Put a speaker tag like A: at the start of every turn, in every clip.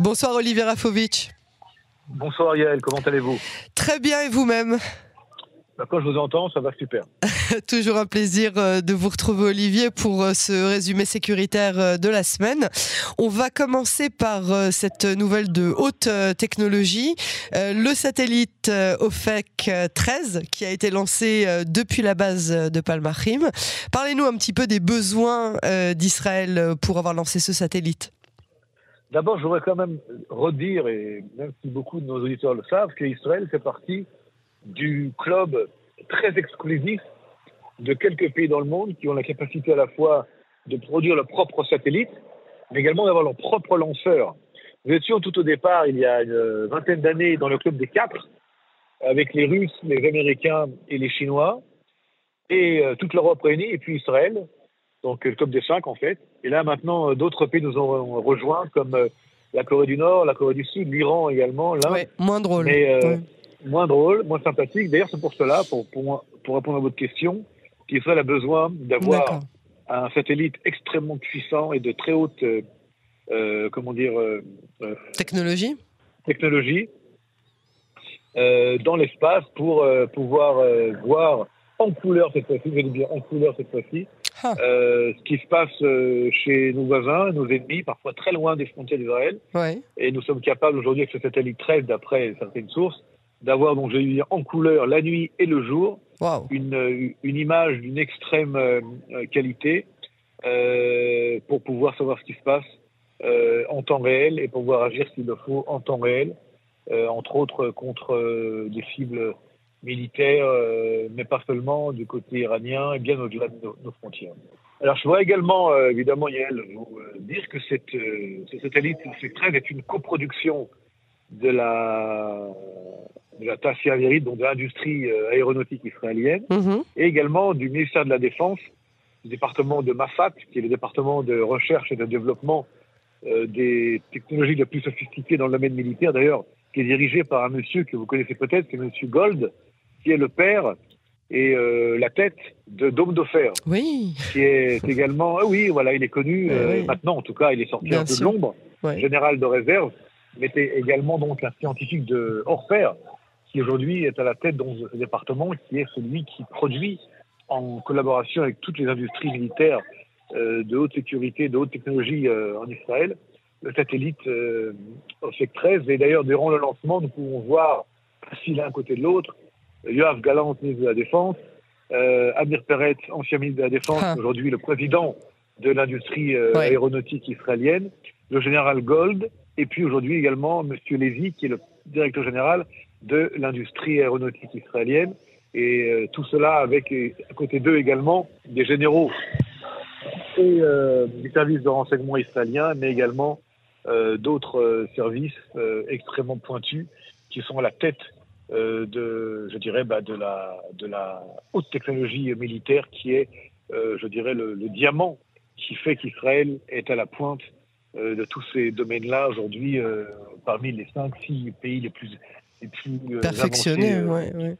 A: Bonsoir Olivier Rafovic.
B: Bonsoir Yael, comment allez-vous?
A: Très bien et vous-même?
B: Bah, Quand je vous entends, ça va super.
A: Toujours un plaisir euh, de vous retrouver Olivier pour euh, ce résumé sécuritaire euh, de la semaine. On va commencer par cette nouvelle de haute technologie, le satellite OFEC 13 qui a été lancé depuis la base de Palmachim. Parlez-nous un petit peu des besoins d'Israël pour avoir lancé ce satellite.
B: D'abord, je voudrais quand même redire, et même si beaucoup de nos auditeurs le savent, qu'Israël fait partie du club très exclusif de quelques pays dans le monde qui ont la capacité à la fois de produire leurs propres satellites, mais également d'avoir leur propre lanceur. Nous étions tout au départ, il y a une vingtaine d'années, dans le club des quatre, avec les Russes, les Américains et les Chinois, et euh, toute l'Europe réunie, et puis Israël, donc le club des cinq en fait. Et là maintenant, euh, d'autres pays nous ont rejoints, comme euh, la Corée du Nord, la Corée du Sud, l'Iran également. Là,
A: moins drôle.
B: Mais moins drôle, moins sympathique. D'ailleurs, c'est pour cela, pour, pour, pour, répondre à votre question, qu'Israël a besoin d'avoir un satellite extrêmement puissant et de très haute, comment dire,
A: technologie?
B: Technologie dans l'espace pour pouvoir voir en couleur cette fois-ci, je vais dire en couleur cette fois-ci, ah. euh, ce qui se passe euh, chez nos voisins, nos ennemis, parfois très loin des frontières d'Israël. Et nous sommes capables aujourd'hui, avec ce satellite 13, d'après certaines sources, d'avoir, donc je vais dire, en couleur la nuit et le jour, une, une, image d'une extrême euh, qualité pour pouvoir savoir ce qui se passe en temps réel et pouvoir agir s'il le faut en temps réel, entre autres contre des cibles militaire, euh, mais pas seulement du côté iranien et bien au-delà de nos, frontières. Alors je voudrais également, euh, évidemment, Yael, vous euh, dire que cette, ce satellite C13 est une coproduction de la, de la donc de l'industrie aéronautique israélienne, mhm. et également du ministère de la Défense, du département de Mafat, qui est le département de recherche et de développement des technologies les plus sophistiquées dans le domaine militaire, d'ailleurs, qui est dirigé par un monsieur que vous connaissez peut-être, c'est monsieur Gold, qui est le père et euh, la tête de Dôme d'Ofer.
A: Oui.
B: Qui est également, ah oui, voilà, il est connu euh, maintenant, en tout cas, il est sorti un peu de l'ombre, général de réserve, mais était également donc un scientifique de Orfer, qui aujourd'hui est à la tête de ce département, qui est celui qui produit, en collaboration avec toutes les industries militaires euh, de haute sécurité, de haute technologie en Israël, le satellite euh, 13. Et d'ailleurs, durant le lancement, nous pouvons voir, l'un à côté de l'autre, Yoav Galant, ministre de la Défense, euh, Amir Peret, ancien ministre de la Défense, ah. aujourd'hui le président de l'industrie euh, aéronautique israélienne, le général Gold, et puis aujourd'hui également M. Lévy, qui est le directeur général de l'industrie aéronautique israélienne. Et euh, tout cela avec, à côté d'eux également, des généraux et du service de renseignement israélien, mais également d'autres services extrêmement pointus qui sont à la tête euh, de, je dirais, bah, de, la, de la haute technologie militaire qui est, euh, je dirais, le, diamant qui fait qu'Israël est à la pointe euh, de tous ces domaines-là aujourd'hui, parmi les 5-6 pays les plus, les plus
A: perfectionnés ouais,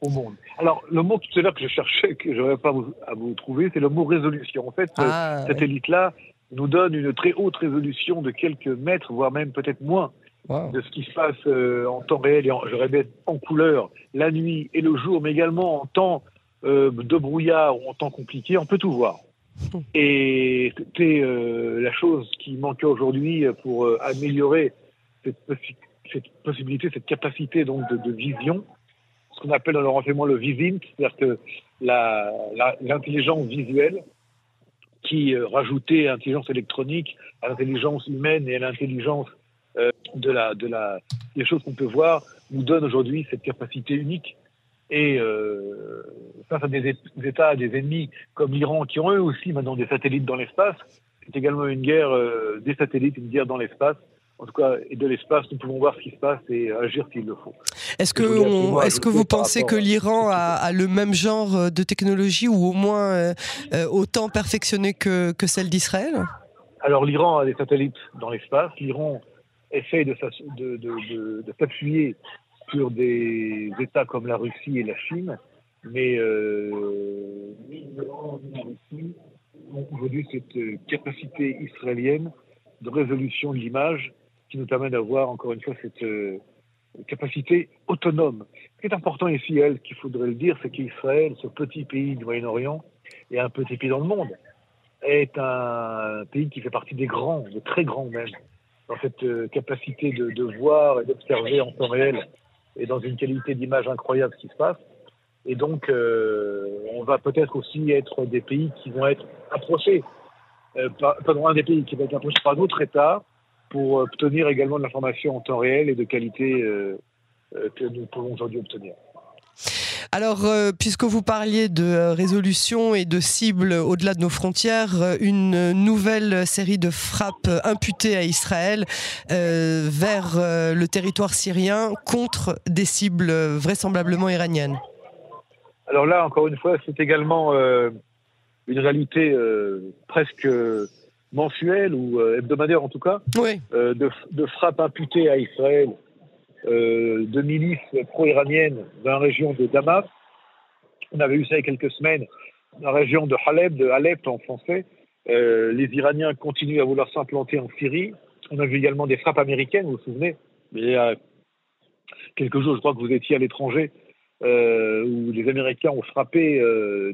B: au monde. Alors, le mot tout à l'heure que je cherchais, que je n'aurais pas à vous trouver, c'est le mot résolution. En fait, ah, cette élite-là nous donne une très haute résolution de quelques mètres, voire même peut-être moins de ce qui se passe euh, en temps réel et en, je répète en couleur la nuit et le jour, mais également en temps euh, de brouillard ou en temps compliqué, on peut tout voir. Et c'était euh, la chose qui manquait aujourd'hui pour améliorer cette, cette, possibilité, cette capacité donc de, vision, ce qu'on appelle dans le renseignement le vivint, c'est-à-dire que l'intelligence visuelle qui rajoutait l'intelligence électronique à l'intelligence humaine et à l'intelligence euh, de la, de la, des choses qu'on peut voir nous donne aujourd'hui cette capacité unique. Et euh, face à des, États, des ennemis comme l'Iran, qui ont eux aussi maintenant des satellites dans l'espace, c'est également une guerre euh, des satellites, une guerre dans l'espace. En tout cas, et de l'espace, nous pouvons voir ce qui se passe et agir s'il le faut.
A: Est-ce que, est-ce que vous pensez que l'Iran a, le même genre de technologie ou au moins autant perfectionné que, que celle d'Israël?
B: Alors l'Iran a des satellites dans l'espace. L'Iran essaye de, s'appuyer sur des États comme la Russie et la Chine, mais euh, aujourd'hui cette capacité israélienne de résolution de l'image qui nous permet d'avoir encore une fois cette capacité autonome. Ce qui est important ici, elle, qu'il faudrait le dire, c'est qu'Israël, ce petit pays du Moyen-Orient, et un petit pays dans le monde, est un pays qui fait partie des grands, des très grands même, dans cette euh, capacité de, de voir et d'observer en temps réel et dans une qualité d'image incroyable ce qui se passe. Et donc, euh, on va peut-être aussi être des pays qui vont être approchés, euh, par, pardon, un des pays qui va être approché par d'autres États pour obtenir également de l'information en temps réel et de qualité euh, euh que nous pouvons aujourd'hui obtenir.
A: Alors, euh, puisque vous parliez de euh, résolution et de cibles au-delà de nos frontières, euh, une nouvelle série de frappes imputées à Israël vers le territoire syrien contre des cibles vraisemblablement iraniennes.
B: Alors là, encore une fois, c'est également une réalité presque mensuelle ou hebdomadaire en tout cas, de, de frappes imputées à Israël euh, de milices pro-iraniennes dans la région de Damas. On avait eu ça il y a quelques semaines dans la région de Halep, de Alep en français. Euh, les Iraniens continuent à vouloir s'implanter en Syrie. On a vu également des frappes américaines, vous vous souvenez? Il y a quelques jours, je crois que vous étiez à l'étranger, euh, où les Américains ont frappé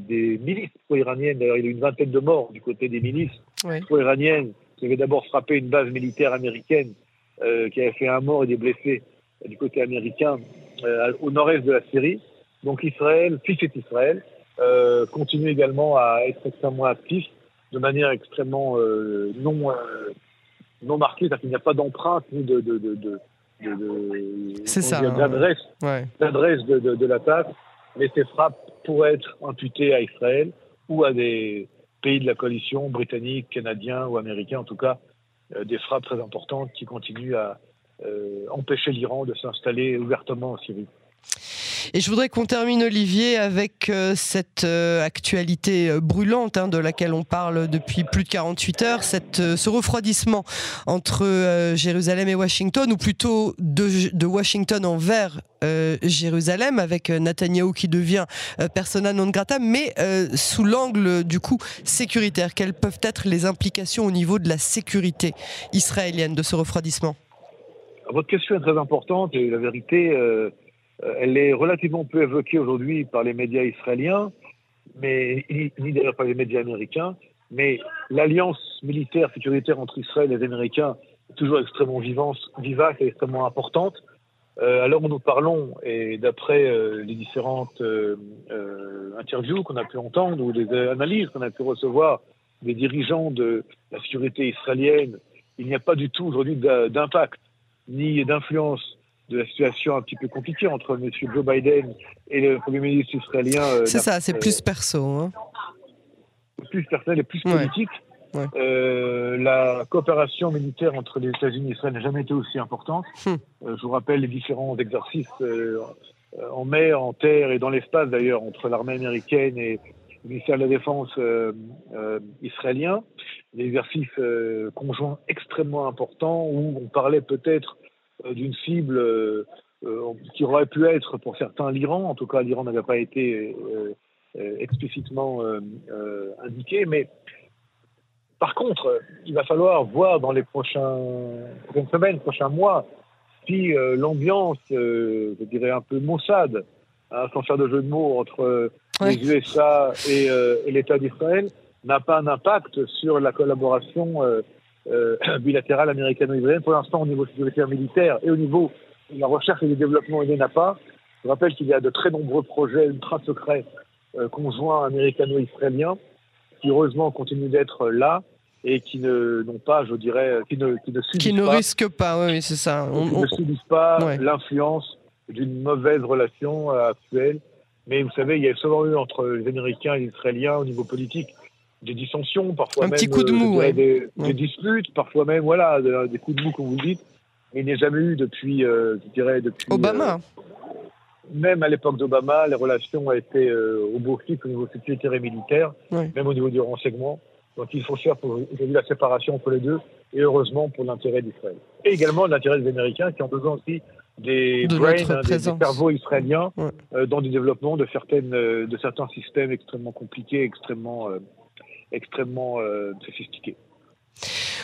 B: des milices pro-iraniennes. D'ailleurs, il y a eu une vingtaine de morts du côté des milices pro-iraniennes qui avaient d'abord frappé une base militaire américaine, qui avait fait un mort et des blessés du côté américain euh, au nord-est de la Syrie. Donc Israël, fils et Israël, euh, continue également à être extrêmement actif de manière extrêmement euh, non, non marquée, c'est-à-dire qu'il n'y a pas d'empreinte ni de, de, de, de d'adresse ouais. de, de, de l'attaque, mais ces frappes pourraient être imputées à Israël ou à des pays de la coalition britannique, canadien ou américain, en tout cas, des frappes très importantes qui continuent à, empêcher l'Iran de s'installer ouvertement en Syrie.
A: Et je voudrais qu'on termine, Olivier, avec euh, cette euh, actualité brûlante hein, de laquelle on parle depuis plus de 48 heures, ce refroidissement entre Jérusalem et Washington, ou plutôt de, Washington envers Jérusalem, avec Netanyahou qui devient persona non grata, mais sous l'angle du coup sécuritaire. Quelles peuvent être les implications au niveau de la sécurité israélienne de ce refroidissement?
B: Votre question est très importante et la vérité, euh, elle est relativement peu évoquée aujourd'hui par les médias israéliens, mais ni, d'ailleurs par les médias américains. Mais l'alliance militaire sécuritaire entre Israël et les Américains est toujours extrêmement vivante, vivace et extrêmement importante. Euh, alors nous parlons, et d'après euh, les différentes euh, interviews qu'on a pu entendre ou les analyses qu'on a pu recevoir des dirigeants de la sécurité israélienne, il n'y a pas du tout aujourd'hui d'impact ni d'influence de la situation un petit peu compliquée entre M. Joe Biden et le Premier ministre israélien.
A: Euh, c'est ça, c'est plus perso. Hein.
B: Plus personnel et plus politique. Euh, la coopération militaire entre les États-Unis et Israël n'a jamais été aussi importante. Hmm. Euh, je vous rappelle les différents exercices en mer, en terre et dans l'espace d'ailleurs entre l'armée américaine et ministère de la Défense israélien des exercices euh, conjoints extrêmement importants où on parlait peut-être euh, d'une cible euh, qui aurait pu être pour certains l'Iran. En tout cas, l'Iran n'avait pas été explicitement indiqué. Mais par contre, il va falloir voir dans les prochains, prochaines semaines, prochains mois, si l'ambiance, je dirais un peu maussade, hein, sans faire de jeu de mots, entre les USA et, et l'État d'Israël, n'a pas un impact sur la collaboration euh, euh, bilatérale américano-israélienne. Pour l'instant, au niveau sécuritaire militaire et au niveau de la recherche et du développement, il n'y en a pas. Je rappelle qu'il y a de très nombreux projets ultra secrets euh, conjoints américano-israéliens qui, heureusement, continuent d'être là et qui ne n'ont pas, je dirais, qui ne qui ne
A: qui ne risquent pas, oui, c'est ça.
B: On, qui ne subissent pas l'influence d'une mauvaise relation actuelle. Mais vous savez, il y a souvent eu entre les Américains et les Israéliens au niveau politique des dissensions, parfois
A: un
B: même
A: petit coup de euh, mou,
B: des, disputes, parfois même voilà des coups de mou comme vous dites. Mais il n'y a jamais eu depuis, euh, je dirais depuis
A: Obama.
B: Euh, même à l'époque d'Obama, les relations ont été au beau fixe au niveau sécuritaire et militaire, même au niveau du renseignement. Donc il faut faire pour la séparation entre les deux, et heureusement pour l'intérêt d'Israël. Et également l'intérêt des Américains qui ont besoin aussi des brains, hein, des, cerveaux israéliens dans le développement de, certaines, de certains systèmes extrêmement compliqués, extrêmement extrêmement euh, sophistiqué.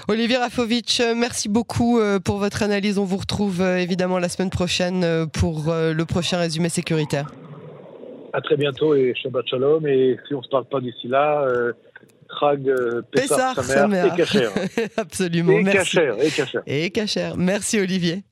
A: Olivier Rafovitch, merci beaucoup pour votre analyse. On vous retrouve évidemment la semaine prochaine pour le prochain résumé sécuritaire.
B: À très bientôt et Shabbat Shalom. Et si on ne se parle pas d'ici là, Krag, Pessar, sa mère, et Kacher.
A: Absolument.
B: Et Kacher,
A: et Kacher. Et Kacher. Merci Olivier.